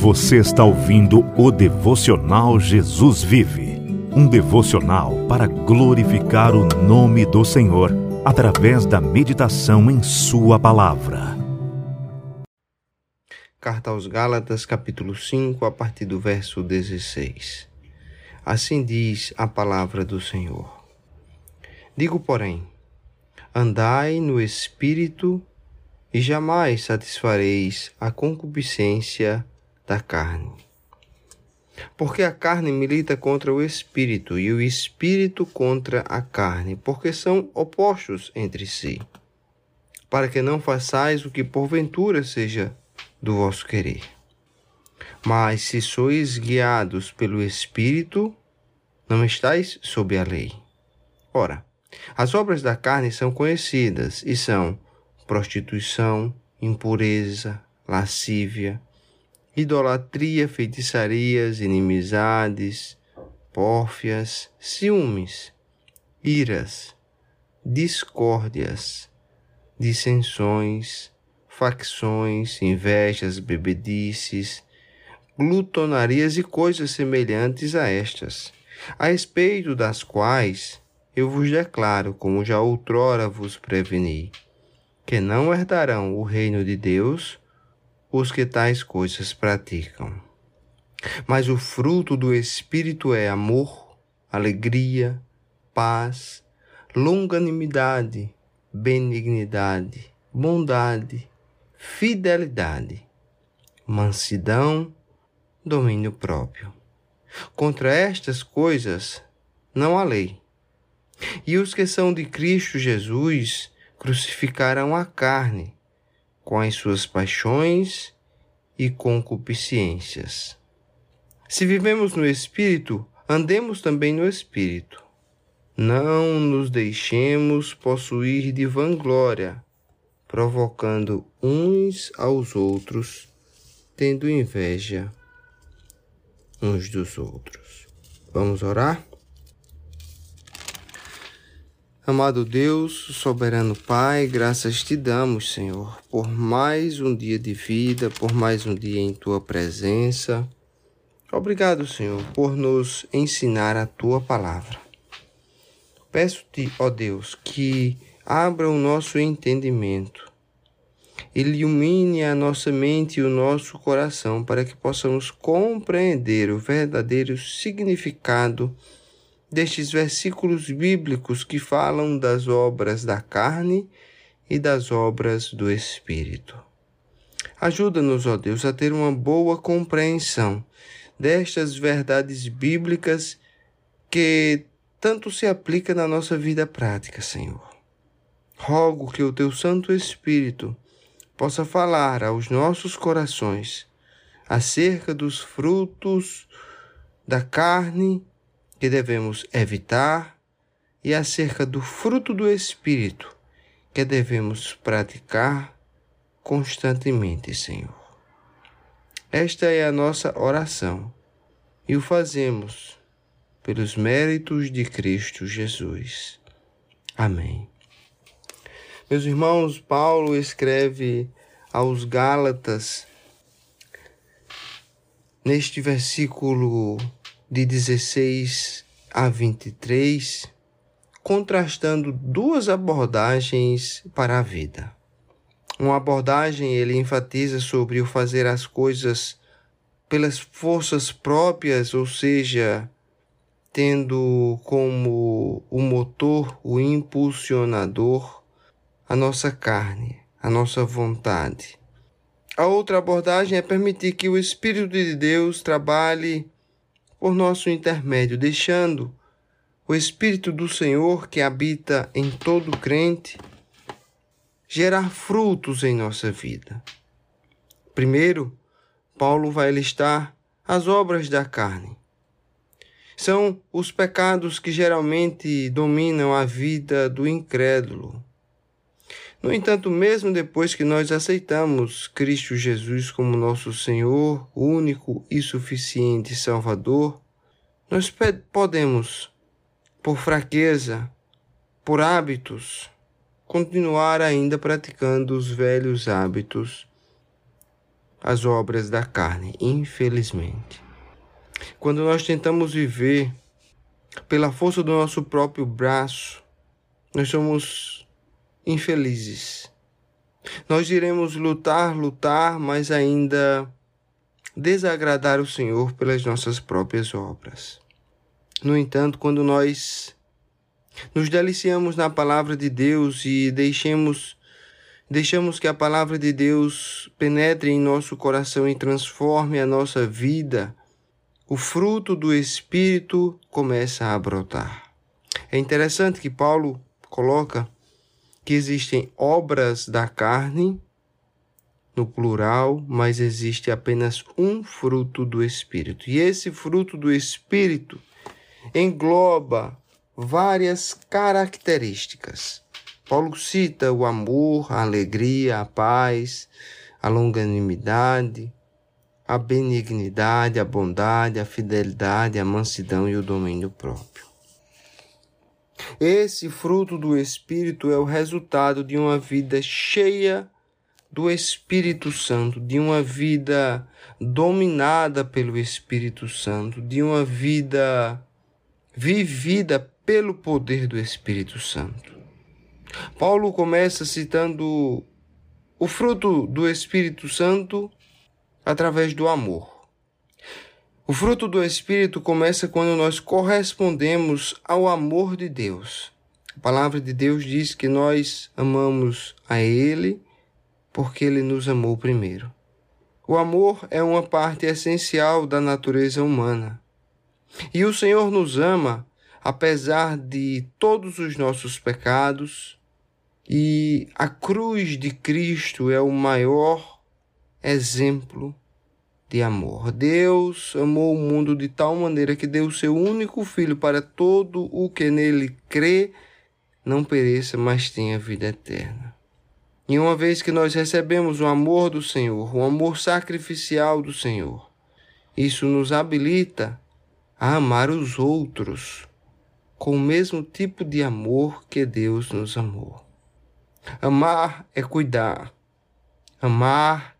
Você está ouvindo o devocional Jesus Vive um devocional para glorificar o nome do Senhor através da meditação em Sua palavra. Carta aos Gálatas, capítulo 5, a partir do verso 16. Assim diz a palavra do Senhor. Digo, porém, andai no espírito e jamais satisfareis a concupiscência da carne. Porque a carne milita contra o espírito e o espírito contra a carne, porque são opostos entre si, para que não façais o que porventura seja do vosso querer. Mas se sois guiados pelo espírito, não estáis sob a lei. Ora, as obras da carne são conhecidas e são prostituição, impureza, lascívia, idolatria, feitiçarias, inimizades, pórfias, ciúmes, iras, discórdias, dissensões, facções, invejas, bebedices, glutonarias e coisas semelhantes a estas, a respeito das quais eu vos declaro, como já outrora vos preveni que não herdarão o reino de Deus os que tais coisas praticam. Mas o fruto do Espírito é amor, alegria, paz, longanimidade, benignidade, bondade, fidelidade, mansidão, domínio próprio. Contra estas coisas não há lei. E os que são de Cristo Jesus crucificaram a carne com as suas paixões e concupiscências. Se vivemos no Espírito, andemos também no Espírito. Não nos deixemos possuir de vanglória, provocando uns aos outros, tendo inveja uns dos outros. Vamos orar? Amado Deus, soberano Pai, graças te damos, Senhor, por mais um dia de vida, por mais um dia em tua presença. Obrigado, Senhor, por nos ensinar a tua palavra. Peço-te, ó Deus, que abra o nosso entendimento, ilumine a nossa mente e o nosso coração para que possamos compreender o verdadeiro significado destes versículos bíblicos que falam das obras da carne e das obras do Espírito. Ajuda-nos, ó Deus, a ter uma boa compreensão destas verdades bíblicas que tanto se aplica na nossa vida prática, Senhor. Rogo que o teu Santo Espírito possa falar aos nossos corações acerca dos frutos da carne que devemos evitar e acerca do fruto do Espírito que devemos praticar constantemente, Senhor. Esta é a nossa oração e o fazemos pelos méritos de Cristo Jesus. Amém. Meus irmãos, Paulo escreve aos Gálatas neste versículo de 16 a 23, contrastando duas abordagens para a vida. Uma abordagem ele enfatiza sobre o fazer as coisas pelas forças próprias, ou seja, tendo como o motor, o impulsionador, a nossa carne, a nossa vontade. A outra abordagem é permitir que o Espírito de Deus trabalhe por nosso intermédio, deixando o Espírito do Senhor que habita em todo crente gerar frutos em nossa vida. Primeiro, Paulo vai listar as obras da carne. São os pecados que geralmente dominam a vida do incrédulo. No entanto, mesmo depois que nós aceitamos Cristo Jesus como nosso Senhor, único e suficiente Salvador, nós podemos, por fraqueza, por hábitos, continuar ainda praticando os velhos hábitos as obras da carne, infelizmente. Quando nós tentamos viver pela força do nosso próprio braço, nós somos infelizes. Nós iremos lutar, lutar, mas ainda desagradar o Senhor pelas nossas próprias obras. No entanto, quando nós nos deliciamos na palavra de Deus e deixemos deixamos que a palavra de Deus penetre em nosso coração e transforme a nossa vida, o fruto do espírito começa a brotar. É interessante que Paulo coloca que existem obras da carne no plural, mas existe apenas um fruto do espírito. E esse fruto do espírito engloba várias características. Paulo cita o amor, a alegria, a paz, a longanimidade, a benignidade, a bondade, a fidelidade, a mansidão e o domínio próprio. Esse fruto do Espírito é o resultado de uma vida cheia do Espírito Santo, de uma vida dominada pelo Espírito Santo, de uma vida vivida pelo poder do Espírito Santo. Paulo começa citando o fruto do Espírito Santo através do amor. O fruto do Espírito começa quando nós correspondemos ao amor de Deus. A palavra de Deus diz que nós amamos a Ele porque Ele nos amou primeiro. O amor é uma parte essencial da natureza humana. E o Senhor nos ama apesar de todos os nossos pecados, e a cruz de Cristo é o maior exemplo de amor. Deus amou o mundo de tal maneira que deu o seu único filho para todo o que nele crê não pereça, mas tenha vida eterna. E uma vez que nós recebemos o amor do Senhor, o amor sacrificial do Senhor, isso nos habilita a amar os outros com o mesmo tipo de amor que Deus nos amou. Amar é cuidar. Amar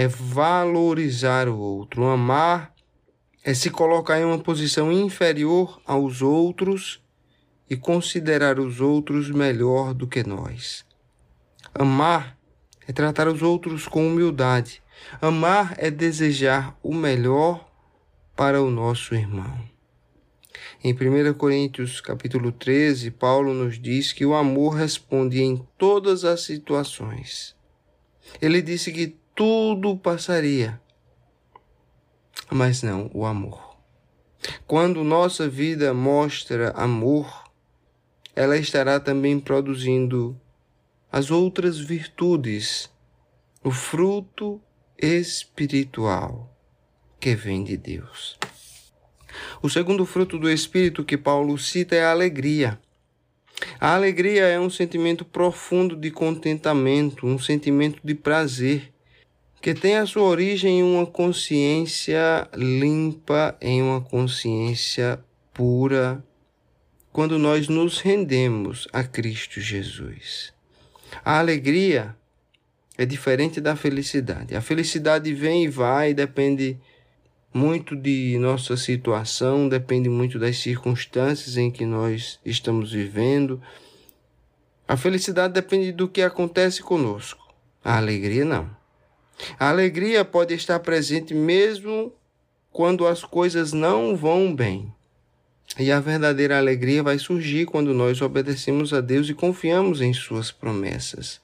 é valorizar o outro. Amar é se colocar em uma posição inferior aos outros e considerar os outros melhor do que nós. Amar é tratar os outros com humildade. Amar é desejar o melhor para o nosso irmão. Em 1 Coríntios capítulo 13, Paulo nos diz que o amor responde em todas as situações. Ele disse que tudo passaria, mas não o amor. Quando nossa vida mostra amor, ela estará também produzindo as outras virtudes, o fruto espiritual que vem de Deus. O segundo fruto do Espírito que Paulo cita é a alegria. A alegria é um sentimento profundo de contentamento, um sentimento de prazer, que tem a sua origem em uma consciência limpa, em uma consciência pura, quando nós nos rendemos a Cristo Jesus. A alegria é diferente da felicidade. A felicidade vem e vai, depende muito de nossa situação, depende muito das circunstâncias em que nós estamos vivendo. A felicidade depende do que acontece conosco. A alegria não. A alegria pode estar presente mesmo quando as coisas não vão bem. E a verdadeira alegria vai surgir quando nós obedecemos a Deus e confiamos em Suas promessas.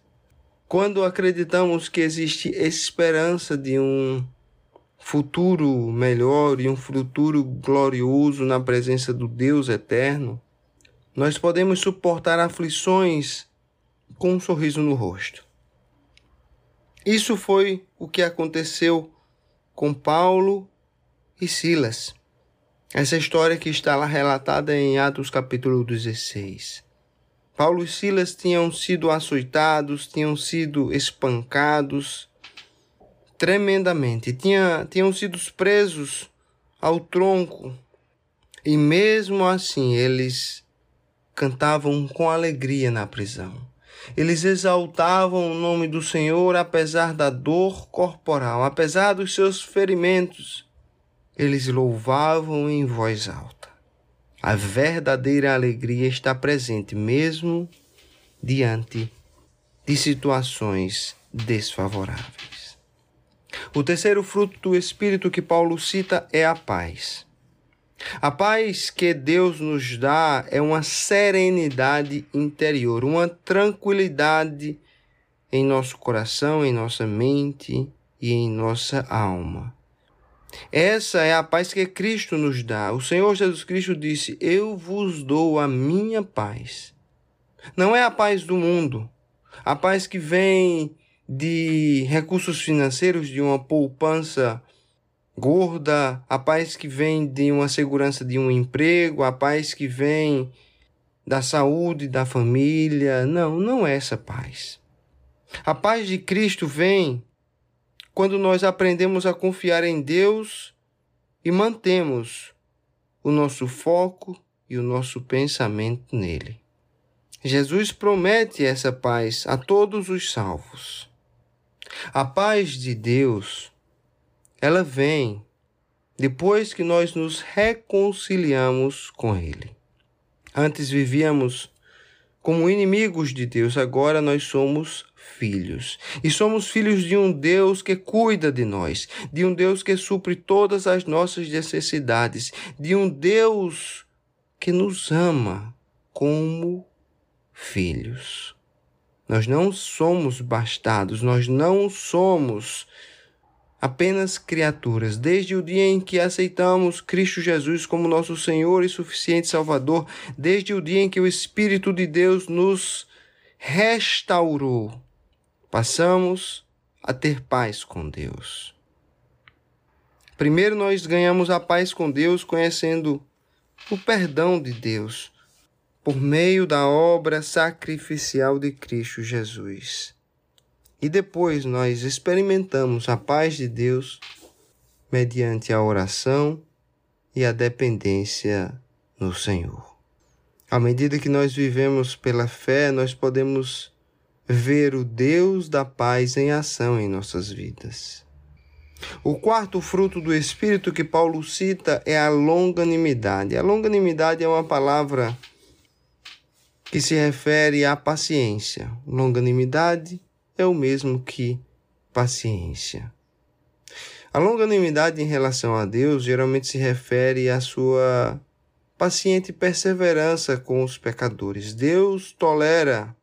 Quando acreditamos que existe esperança de um futuro melhor e um futuro glorioso na presença do Deus eterno, nós podemos suportar aflições com um sorriso no rosto. Isso foi o que aconteceu com Paulo e Silas. Essa história que está lá relatada em Atos capítulo 16. Paulo e Silas tinham sido açoitados, tinham sido espancados, tremendamente. Tinha, tinham sido presos ao tronco e mesmo assim eles cantavam com alegria na prisão. Eles exaltavam o nome do Senhor apesar da dor corporal, apesar dos seus ferimentos. Eles louvavam em voz alta. A verdadeira alegria está presente mesmo diante de situações desfavoráveis. O terceiro fruto do Espírito que Paulo cita é a paz. A paz que Deus nos dá é uma serenidade interior, uma tranquilidade em nosso coração, em nossa mente e em nossa alma. Essa é a paz que Cristo nos dá. O Senhor Jesus Cristo disse: Eu vos dou a minha paz. Não é a paz do mundo, a paz que vem de recursos financeiros, de uma poupança gorda, a paz que vem de uma segurança de um emprego, a paz que vem da saúde da família. Não, não é essa paz. A paz de Cristo vem quando nós aprendemos a confiar em Deus e mantemos o nosso foco e o nosso pensamento nele. Jesus promete essa paz a todos os salvos. A paz de Deus ela vem depois que nós nos reconciliamos com Ele. Antes vivíamos como inimigos de Deus, agora nós somos filhos. E somos filhos de um Deus que cuida de nós, de um Deus que supre todas as nossas necessidades, de um Deus que nos ama como filhos. Nós não somos bastados, nós não somos apenas criaturas. Desde o dia em que aceitamos Cristo Jesus como nosso Senhor e suficiente Salvador, desde o dia em que o Espírito de Deus nos restaurou, passamos a ter paz com Deus. Primeiro, nós ganhamos a paz com Deus conhecendo o perdão de Deus por meio da obra sacrificial de Cristo Jesus. E depois nós experimentamos a paz de Deus mediante a oração e a dependência no Senhor. À medida que nós vivemos pela fé, nós podemos ver o Deus da paz em ação em nossas vidas. O quarto fruto do Espírito que Paulo cita é a longanimidade. A longanimidade é uma palavra que se refere à paciência. Longanimidade é o mesmo que paciência. A longanimidade em relação a Deus geralmente se refere à sua paciente perseverança com os pecadores. Deus tolera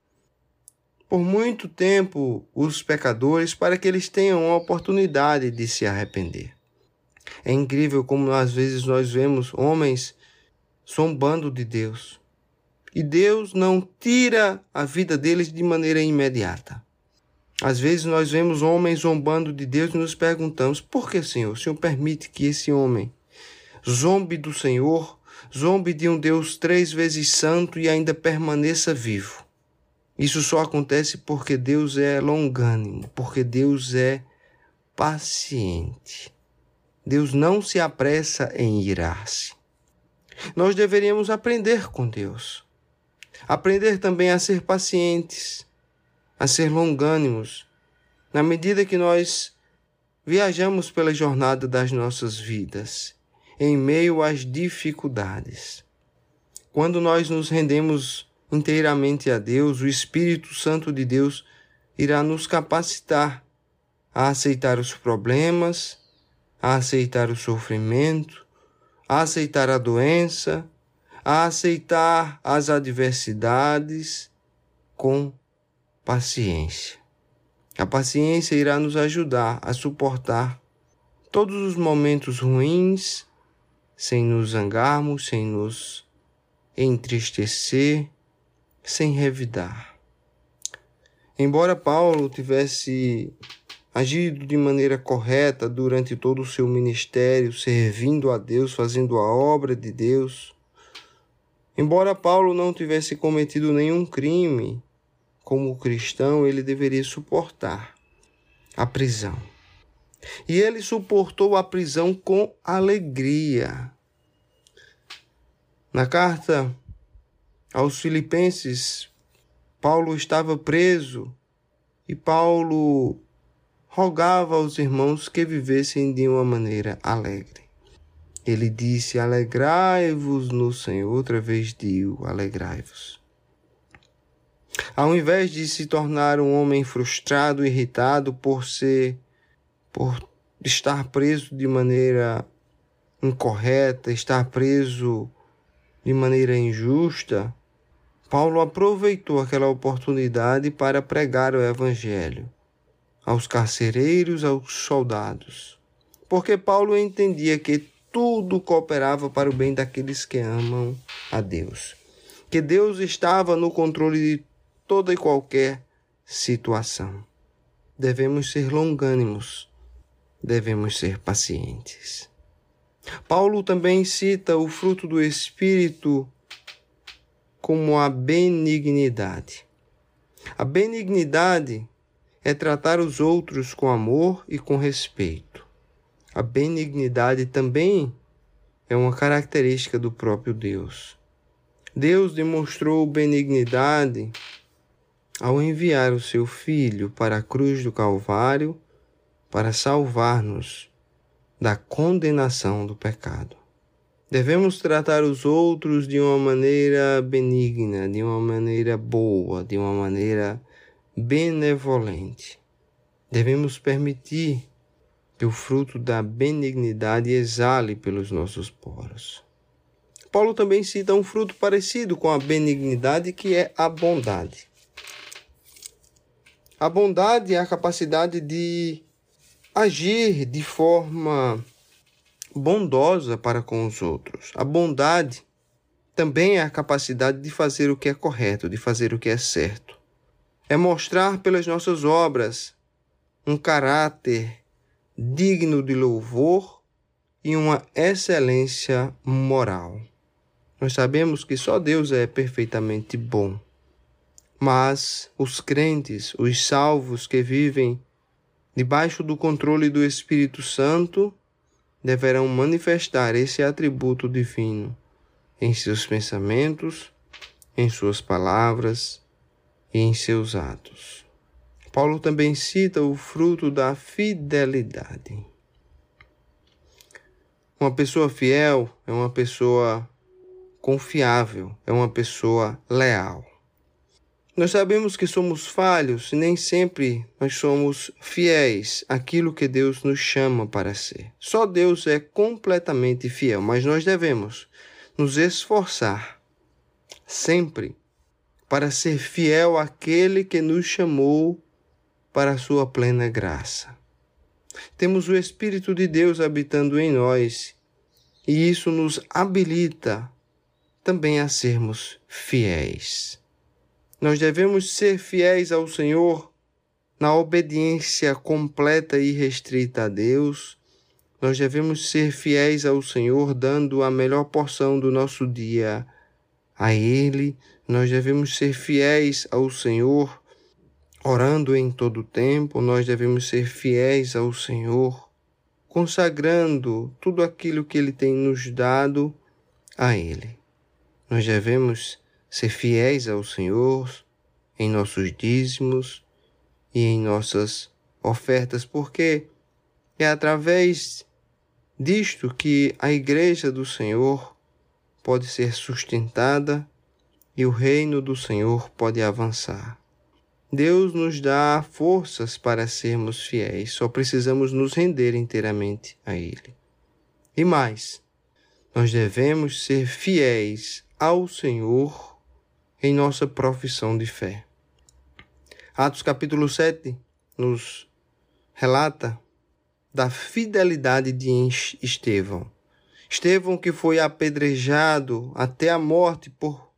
por muito tempo os pecadores para que eles tenham a oportunidade de se arrepender. É incrível como às vezes nós vemos homens zombando de Deus. E Deus não tira a vida deles de maneira imediata. Às vezes nós vemos homens zombando de Deus e nos perguntamos: por que, Senhor? O Senhor permite que esse homem zombe do Senhor, zombe de um Deus três vezes santo e ainda permaneça vivo. Isso só acontece porque Deus é longânimo, porque Deus é paciente. Deus não se apressa em irar-se. Nós deveríamos aprender com Deus. Aprender também a ser pacientes a ser longânimos, na medida que nós viajamos pela jornada das nossas vidas, em meio às dificuldades. Quando nós nos rendemos inteiramente a Deus, o Espírito Santo de Deus irá nos capacitar a aceitar os problemas, a aceitar o sofrimento, a aceitar a doença, a aceitar as adversidades com paciência. A paciência irá nos ajudar a suportar todos os momentos ruins sem nos zangarmos, sem nos entristecer, sem revidar. Embora Paulo tivesse agido de maneira correta durante todo o seu ministério, servindo a Deus, fazendo a obra de Deus, embora Paulo não tivesse cometido nenhum crime, como cristão, ele deveria suportar a prisão. E ele suportou a prisão com alegria. Na carta aos Filipenses, Paulo estava preso e Paulo rogava aos irmãos que vivessem de uma maneira alegre. Ele disse: Alegrai-vos no Senhor. Outra vez digo: Alegrai-vos. Ao invés de se tornar um homem frustrado, irritado por ser, por estar preso de maneira incorreta, estar preso de maneira injusta, Paulo aproveitou aquela oportunidade para pregar o Evangelho aos carcereiros, aos soldados, porque Paulo entendia que tudo cooperava para o bem daqueles que amam a Deus, que Deus estava no controle de toda e qualquer situação. Devemos ser longânimos, devemos ser pacientes. Paulo também cita o fruto do Espírito como a benignidade. A benignidade é tratar os outros com amor e com respeito. A benignidade também é uma característica do próprio Deus. Deus demonstrou benignidade ao enviar o seu Filho para a cruz do Calvário para salvar-nos da condenação do pecado. Devemos tratar os outros de uma maneira benigna, de uma maneira boa, de uma maneira benevolente. Devemos permitir que o fruto da benignidade exale pelos nossos poros. Paulo também cita um fruto parecido com a benignidade, que é a bondade. A bondade é a capacidade de agir de forma bondosa para com os outros. A bondade também é a capacidade de fazer o que é correto, de fazer o que é certo. É mostrar pelas nossas obras um caráter digno de louvor e uma excelência moral. Nós sabemos que só Deus é perfeitamente bom. Mas os crentes, os salvos que vivem debaixo do controle do Espírito Santo, deverão manifestar esse atributo divino em seus pensamentos, em suas palavras e em seus atos. Paulo também cita o fruto da fidelidade. Uma pessoa fiel é uma pessoa confiável, é uma pessoa leal. Nós sabemos que somos falhos e nem sempre nós somos fiéis àquilo que Deus nos chama para ser. Só Deus é completamente fiel, mas nós devemos nos esforçar sempre para ser fiel àquele que nos chamou para a sua plena graça. Temos o Espírito de Deus habitando em nós e isso nos habilita também a sermos fiéis. Nós devemos ser fiéis ao Senhor na obediência completa e restrita a Deus. Nós devemos ser fiéis ao Senhor, dando a melhor porção do nosso dia a Ele. Nós devemos ser fiéis ao Senhor, orando em todo o tempo. Nós devemos ser fiéis ao Senhor, consagrando tudo aquilo que Ele tem nos dado a Ele. Nós devemos ser fiéis ao Senhor em nossos dízimos e em nossas ofertas, porque é através disto que a Igreja do Senhor pode ser sustentada e o reino do Senhor pode avançar. Deus nos dá forças para sermos fiéis, só precisamos nos render inteiramente a Ele. E mais, nós devemos ser fiéis ao Senhor em nossa profissão de fé. Atos capítulo 7 nos relata da fidelidade de Estevão. Estevão que foi apedrejado até a morte por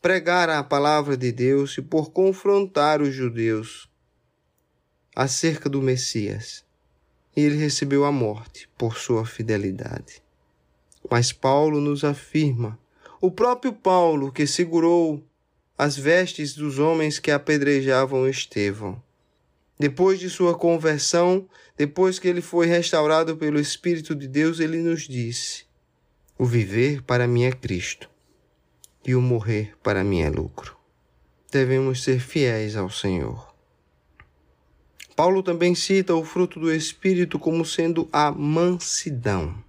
pregar a palavra de Deus e por confrontar os judeus acerca do Messias. E ele recebeu a morte por sua fidelidade. Mas Paulo nos afirma, o próprio Paulo que segurou as vestes dos homens que apedrejavam Estevão. Depois de sua conversão, depois que ele foi restaurado pelo Espírito de Deus, ele nos disse: O viver para mim é Cristo, e o morrer para mim é lucro. devemos ser fiéis ao Senhor. Paulo também cita o fruto do Espírito como sendo a mansidão.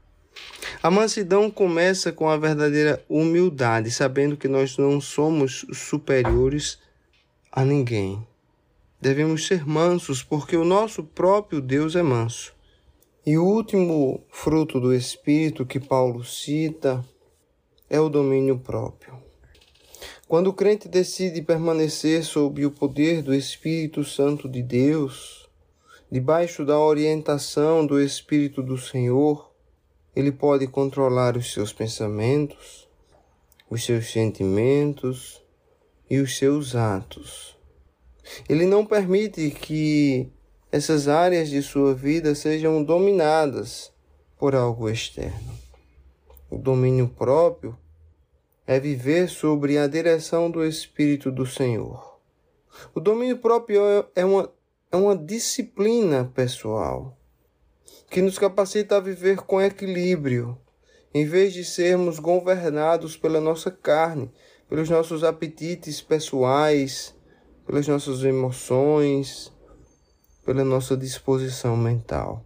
A mansidão começa com a verdadeira humildade, sabendo que nós não somos superiores a ninguém. Devemos ser mansos, porque o nosso próprio Deus é manso. E o último fruto do Espírito que Paulo cita é o domínio próprio. Quando o crente decide permanecer sob o poder do Espírito Santo de Deus, debaixo da orientação do Espírito do Senhor, ele pode controlar os seus pensamentos, os seus sentimentos e os seus atos. Ele não permite que essas áreas de sua vida sejam dominadas por algo externo. O domínio próprio é viver sobre a direção do Espírito do Senhor. O domínio próprio é uma, é uma disciplina pessoal que nos capacita a viver com equilíbrio, em vez de sermos governados pela nossa carne, pelos nossos apetites pessoais, pelas nossas emoções, pela nossa disposição mental.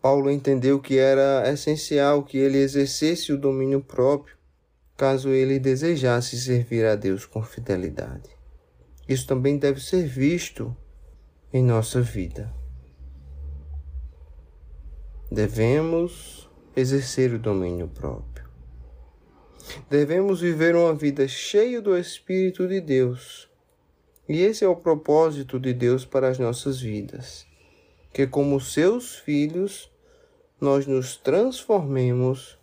Paulo entendeu que era essencial que ele exercesse o domínio próprio, caso ele desejasse servir a Deus com fidelidade. Isso também deve ser visto em nossa vida. Devemos exercer o domínio próprio. Devemos viver uma vida cheia do Espírito de Deus e esse é o propósito de Deus para as nossas vidas, que como seus filhos nós nos transformemos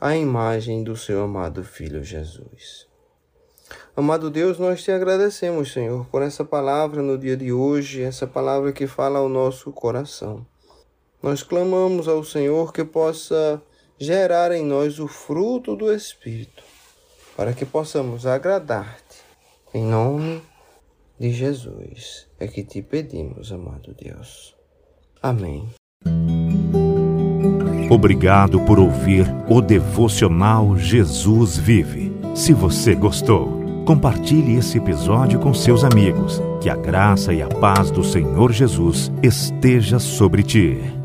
à imagem do seu amado filho Jesus. Amado Deus, nós te agradecemos, Senhor, por essa palavra no dia de hoje, essa palavra que fala ao nosso coração. Nós clamamos ao Senhor que possa gerar em nós o fruto do Espírito, para que possamos agradar-te. Em nome de Jesus é que te pedimos, amado Deus. Amém. Obrigado por ouvir o devocional Jesus Vive. Se você gostou, compartilhe esse episódio com seus amigos. Que a graça e a paz do Senhor Jesus esteja sobre ti.